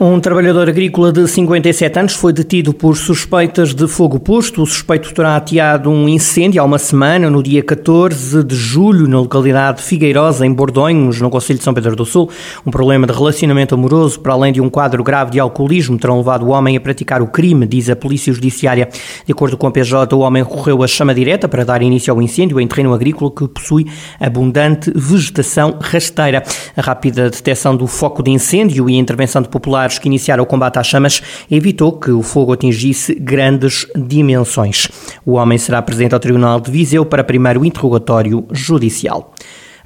Um trabalhador agrícola de 57 anos foi detido por suspeitas de fogo posto. O suspeito terá ateado um incêndio há uma semana, no dia 14 de julho, na localidade de Figueirosa, em Bordonhos, no Conselho de São Pedro do Sul. Um problema de relacionamento amoroso, para além de um quadro grave de alcoolismo, terão levado o homem a praticar o crime, diz a Polícia Judiciária. De acordo com a PJ, o homem recorreu à chama direta para dar início ao incêndio em terreno agrícola que possui abundante vegetação rasteira. A rápida detecção do foco de incêndio e a intervenção de populares que iniciaram o combate às chamas evitou que o fogo atingisse grandes dimensões. O homem será presente ao Tribunal de Viseu para primeiro interrogatório judicial.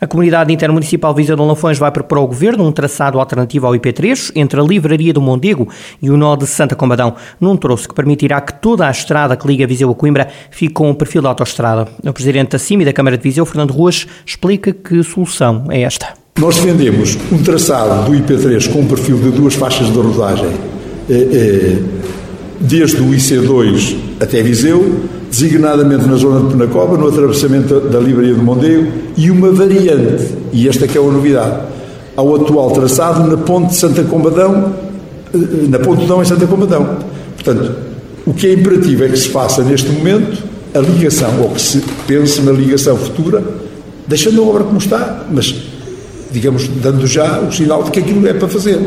A comunidade intermunicipal Viseu de Lanfões vai propor ao Governo um traçado alternativo ao IP3 entre a Livraria do Mondego e o nó de Santa Combadão, num troço que permitirá que toda a estrada que liga Viseu a Coimbra fique com o um perfil da autoestrada. O Presidente da CIMI da Câmara de Viseu, Fernando Ruas, explica que solução é esta. Nós defendemos um traçado do IP3 com um perfil de duas faixas de rodagem, eh, eh, desde o IC2 até Viseu, designadamente na zona de Penacova, no atravessamento da Livraria do Mondego, e uma variante, e esta que é a novidade, ao atual traçado na ponte de Santa Combadão, eh, na ponte Dão em Santa Combadão. Portanto, o que é imperativo é que se faça neste momento a ligação, ou que se pense na ligação futura, deixando a obra como está, mas digamos, dando já o sinal de que aquilo é para fazer.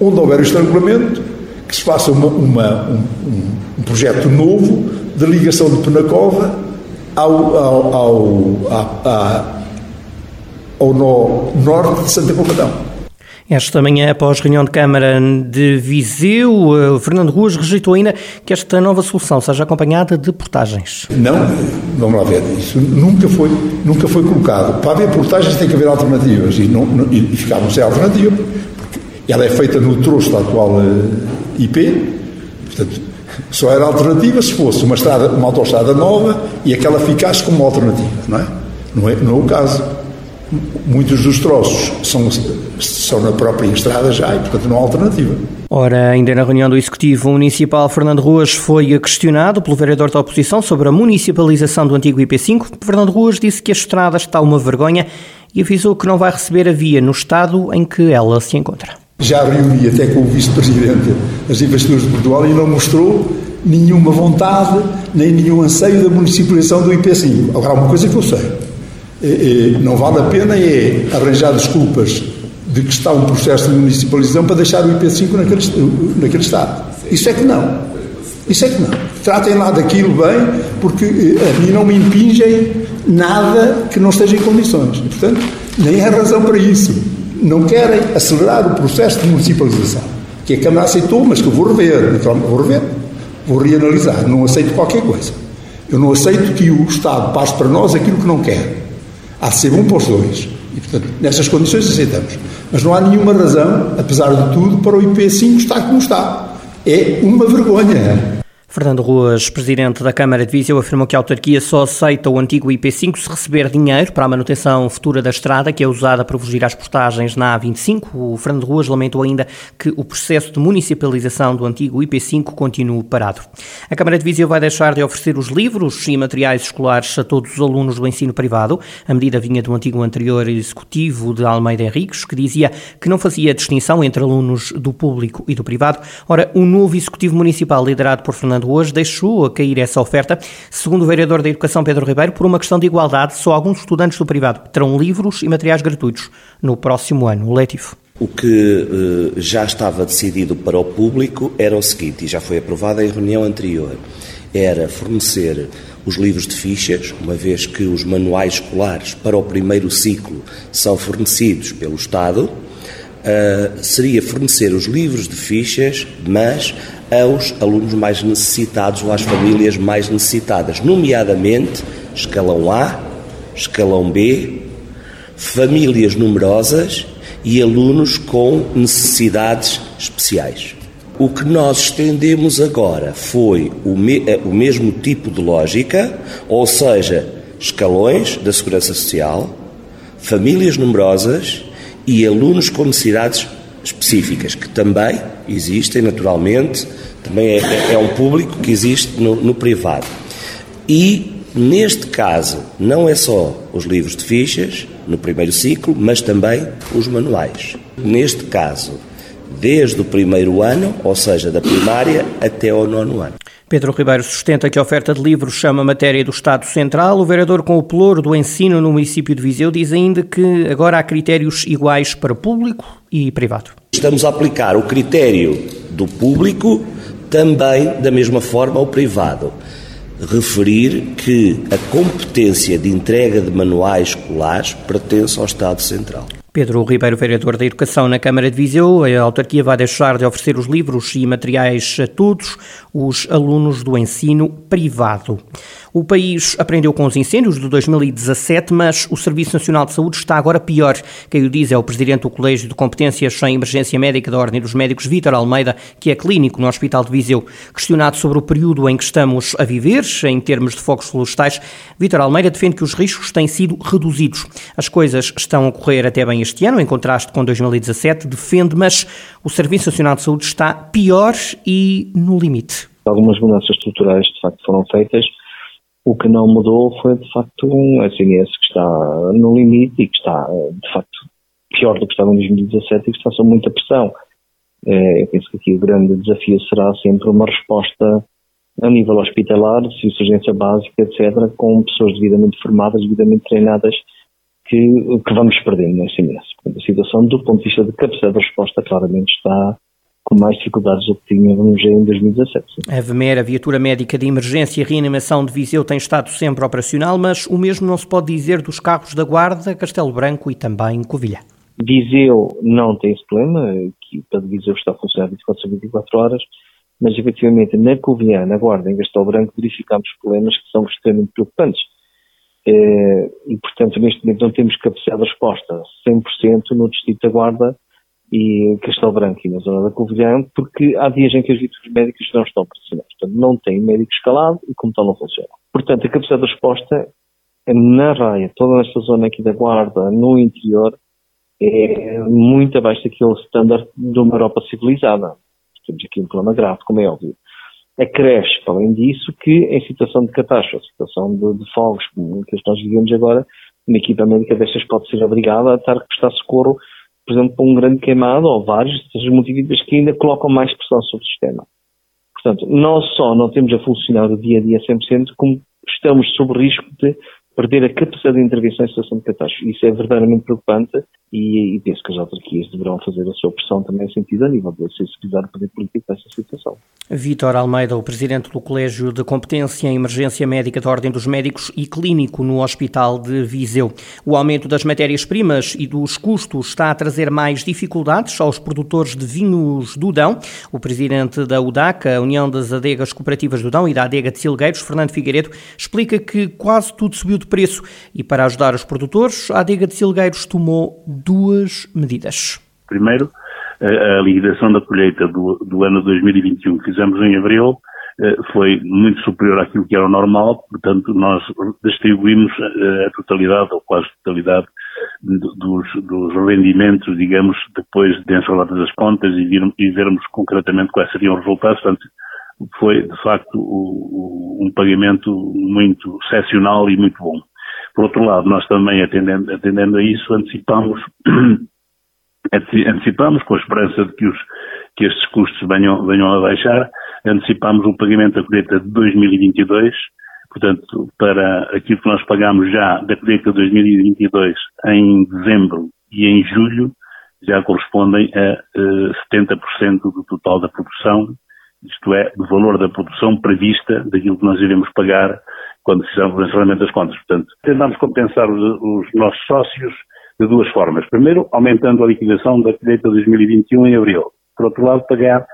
Onde houver estrangulamento, que se faça uma, uma, um, um, projeto novo de ligação de Penacova ao, ao, ao, ao, ao nó norte de Santa Combadão. Esta manhã, após reunião de Câmara de Viseu, eh, Fernando Ruas rejeitou ainda que esta nova solução seja acompanhada de portagens. Não, vamos lá ver, isso nunca foi, nunca foi colocado. Para haver portagens tem que haver alternativas e, não, não, e ficávamos sem alternativa, porque ela é feita no troço da atual eh, IP, portanto, só era alternativa se fosse uma, estrada, uma autoestrada nova e aquela ficasse como alternativa, não é? Não é, não é o caso. Muitos dos troços são são na própria estrada já e, portanto, não há alternativa. Ora, ainda na reunião do Executivo Municipal, Fernando Ruas foi questionado pelo vereador da oposição sobre a municipalização do antigo IP5. Fernando Ruas disse que a estrada está uma vergonha e avisou que não vai receber a via no estado em que ela se encontra. Já reuni até com o Vice-Presidente as investiduras de Portugal e não mostrou nenhuma vontade nem nenhum anseio da municipalização do IP5. Agora, há uma coisa que eu sei. Não vale a pena é arranjar desculpas de que está um processo de municipalização para deixar o IP5 naquele, naquele estado. Isso é que não. Isso é que não. Tratem lá daquilo bem, porque eh, a mim não me impingem nada que não esteja em condições. Portanto, nem é razão para isso. Não querem acelerar o processo de municipalização, que a Câmara aceitou, mas que eu vou rever. Vou rever. Vou reanalisar. Não aceito qualquer coisa. Eu não aceito que o Estado passe para nós aquilo que não quer. Há de ser um para os dois. E, portanto, nestas condições aceitamos. Mas não há nenhuma razão, apesar de tudo, para o IP5 estar como está. É uma vergonha. Fernando Ruas, presidente da Câmara de Viseu, afirmou que a autarquia só aceita o antigo IP5 se receber dinheiro para a manutenção futura da estrada, que é usada para fugir às portagens na A25. O Fernando Ruas lamentou ainda que o processo de municipalização do antigo IP5 continue parado. A Câmara de Viseu vai deixar de oferecer os livros e materiais escolares a todos os alunos do ensino privado. A medida vinha do antigo anterior executivo de Almeida Henriques, que dizia que não fazia distinção entre alunos do público e do privado. Ora, o novo executivo municipal, liderado por Fernando hoje deixou cair essa oferta. Segundo o vereador da Educação, Pedro Ribeiro, por uma questão de igualdade, só alguns estudantes do privado terão livros e materiais gratuitos no próximo ano letivo. O que eh, já estava decidido para o público era o seguinte, e já foi aprovado em reunião anterior, era fornecer os livros de fichas, uma vez que os manuais escolares para o primeiro ciclo são fornecidos pelo Estado, uh, seria fornecer os livros de fichas, mas aos alunos mais necessitados ou às famílias mais necessitadas, nomeadamente escalão A, escalão B, famílias numerosas e alunos com necessidades especiais. O que nós estendemos agora foi o, me o mesmo tipo de lógica, ou seja, escalões da Segurança Social, famílias numerosas e alunos com necessidades específicas, que também existem naturalmente, também é, é um público que existe no, no privado. E Neste caso, não é só os livros de fichas, no primeiro ciclo, mas também os manuais. Neste caso, desde o primeiro ano, ou seja, da primária até ao nono ano. Pedro Ribeiro sustenta que a oferta de livros chama matéria do Estado Central. O vereador com o pelouro do ensino no município de Viseu diz ainda que agora há critérios iguais para público e privado. Estamos a aplicar o critério do público também da mesma forma ao privado. Referir que a competência de entrega de manuais escolares pertence ao Estado Central. Pedro Ribeiro, vereador da Educação na Câmara de Viseu, a autarquia vai deixar de oferecer os livros e materiais a todos os alunos do ensino privado. O país aprendeu com os incêndios de 2017, mas o Serviço Nacional de Saúde está agora pior. Quem o diz é o presidente do Colégio de Competências em Emergência Médica da Ordem dos Médicos, Vítor Almeida, que é clínico no Hospital de Viseu. Questionado sobre o período em que estamos a viver, em termos de focos florestais, Vítor Almeida defende que os riscos têm sido reduzidos. As coisas estão a correr até bem este ano, em contraste com 2017, defende, mas o Serviço Nacional de Saúde está pior e no limite. Algumas mudanças estruturais, de facto, foram feitas o que não mudou foi, de facto, um SNS que está no limite e que está, de facto, pior do que estava em 2017 e que está sob muita pressão. É, eu penso que aqui o grande desafio será sempre uma resposta a nível hospitalar, de urgência básica, etc., com pessoas devidamente formadas, devidamente treinadas, que, que vamos perdendo no SMS. A situação, do ponto de vista de capacidade de resposta, claramente está com mais dificuldades do que tínhamos em 2017. A VMER, a Viatura Médica de Emergência e Reanimação de Viseu, tem estado sempre operacional, mas o mesmo não se pode dizer dos carros da Guarda, Castelo Branco e também Covilhã. Viseu não tem esse problema, que para Viseu está a funcionar 24 24 horas, mas efetivamente na Covilhã, na Guarda, em Castelo Branco, verificamos problemas que são extremamente preocupantes. Eh, e, portanto, neste momento não temos capacidade de resposta 100% no Distrito da Guarda e Castelo Branco e na zona da Covilhã, porque há dias em que as visitas médicas não estão operacionais. Portanto, não tem médico escalado e como tal não funciona. Portanto, a capacidade de resposta na raia, toda esta zona aqui da Guarda, no interior, é muito abaixo daquele standard de uma Europa civilizada. Temos aqui um problema grave, como é óbvio. Acresce, além disso, que em situação de catástrofe, situação de, de fogos, como que nós vivemos agora, uma equipa médica destas pode ser obrigada a estar a prestar socorro por exemplo, para um grande queimado ou vários, essas multividas que ainda colocam mais pressão sobre o sistema. Portanto, não só não temos a funcionar o dia a dia 100%, como estamos sob risco de perder a capacidade de intervenção em situação de catástrofe. Isso é verdadeiramente preocupante e, e, penso que as autarquias deverão fazer a sua pressão também em sentido a nível de sensibilizar o poder político dessa situação. Vítor Almeida, o presidente do Colégio de Competência em Emergência Médica da Ordem dos Médicos e Clínico no Hospital de Viseu. O aumento das matérias-primas e dos custos está a trazer mais dificuldades aos produtores de vinhos do Dão. O presidente da UDAC, a União das Adegas Cooperativas do Dão e da Adega de Silgueiros, Fernando Figueiredo, explica que quase tudo subiu de preço e para ajudar os produtores, a Adega de Silgueiros tomou duas medidas. Primeiro, a, liquidação da colheita do, do ano 2021 que fizemos em abril eh, foi muito superior àquilo que era o normal, portanto nós distribuímos eh, a totalidade ou quase totalidade dos, dos rendimentos, digamos, depois de ensaladas as contas e, vir, e vermos concretamente quais seriam os resultados, portanto foi de facto o, o, um pagamento muito excepcional e muito bom. Por outro lado, nós também atendendo, atendendo a isso, antecipamos antecipamos, com a esperança de que, os, que estes custos venham, venham a baixar, antecipamos o pagamento da colheita de 2022, portanto, para aquilo que nós pagamos já da colheita de 2022 em dezembro e em julho, já correspondem a uh, eh, 70% do total da produção, isto é, do valor da produção prevista daquilo que nós iremos pagar quando fizermos o encerramento das contas. Portanto, tentamos compensar os, os nossos sócios de duas formas. Primeiro, aumentando a liquidação da colheita 2021 em abril. Por outro lado, pagar,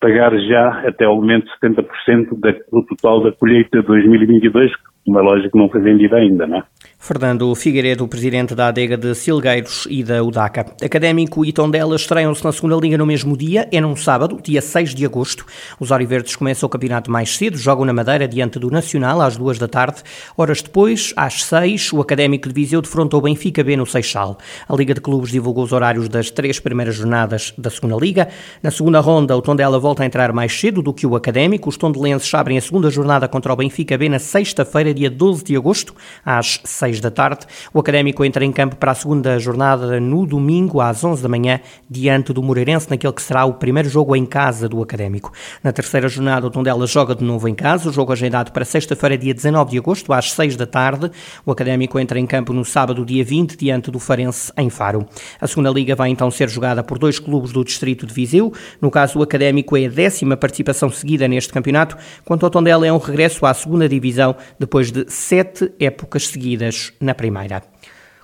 pagar já até ao momento 70% da, do total da colheita 2022, como é lógico, não foi vendida ainda, não é? Fernando Figueiredo, presidente da adega de Silgueiros e da UDACA. Académico e Tondela estreiam-se na segunda liga no mesmo dia, é num sábado, dia 6 de agosto. Os Oriverdes começam o campeonato mais cedo, jogam na Madeira diante do Nacional às duas da tarde. Horas depois, às seis, o Académico de Viseu defrontou o Benfica B no Seixal. A Liga de Clubes divulgou os horários das três primeiras jornadas da segunda liga. Na segunda ronda, o Tondela volta a entrar mais cedo do que o Académico. Os tondelenses abrem a segunda jornada contra o Benfica B na sexta-feira, dia 12 de agosto, às seis da tarde. O Académico entra em campo para a segunda jornada no domingo, às 11 da manhã, diante do Moreirense, naquele que será o primeiro jogo em casa do Académico. Na terceira jornada, o Tondela joga de novo em casa, o jogo agendado para sexta-feira, dia 19 de agosto, às 6 da tarde. O Académico entra em campo no sábado, dia 20, diante do Farense, em Faro. A segunda liga vai então ser jogada por dois clubes do distrito de Viseu. No caso, o Académico é a décima participação seguida neste campeonato, quanto ao Tondela é um regresso à segunda divisão depois de sete épocas seguidas na primeira.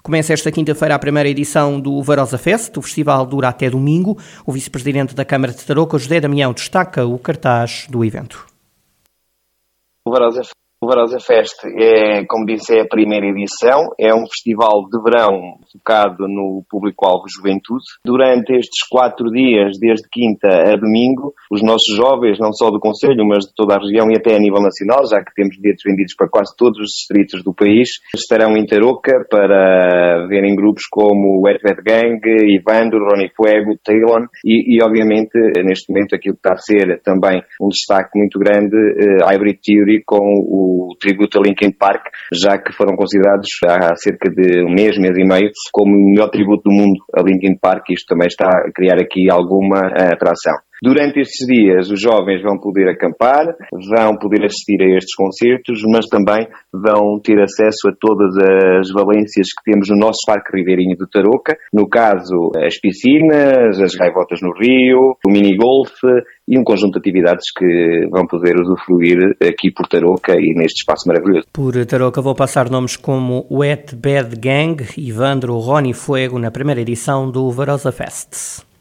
Começa esta quinta-feira a primeira edição do Varosa Fest. O festival dura até domingo. O vice-presidente da Câmara de Tarouca, José Damião, destaca o cartaz do evento. O Varosa o Varosa Fest é, como disse, é a primeira edição, é um festival de verão focado no público-alvo juventude. Durante estes quatro dias, desde quinta a domingo, os nossos jovens, não só do Conselho, mas de toda a região e até a nível nacional, já que temos bilhetes vendidos para quase todos os distritos do país, estarão em Tarouca para verem grupos como o Wet Gang, Ivandro, Ronnie Fuego, Talon e, e, obviamente, neste momento, aquilo que está a ser também um destaque muito grande, uh, Hybrid Theory com o o tributo a Linkin Park, já que foram considerados há cerca de um mês, mês e meio, como o melhor tributo do mundo a Linkin Park. Isto também está a criar aqui alguma eh, atração. Durante estes dias, os jovens vão poder acampar, vão poder assistir a estes concertos, mas também vão ter acesso a todas as valências que temos no nosso Parque Ribeirinho de Tarouca, no caso, as piscinas, as gaivotas no rio, o mini-golf e um conjunto de atividades que vão poder usufruir aqui por Tarouca e neste espaço maravilhoso. Por Tarouca vou passar nomes como Wet Bad Gang, Ivandro, Rony Fuego na primeira edição do Varosa Fest.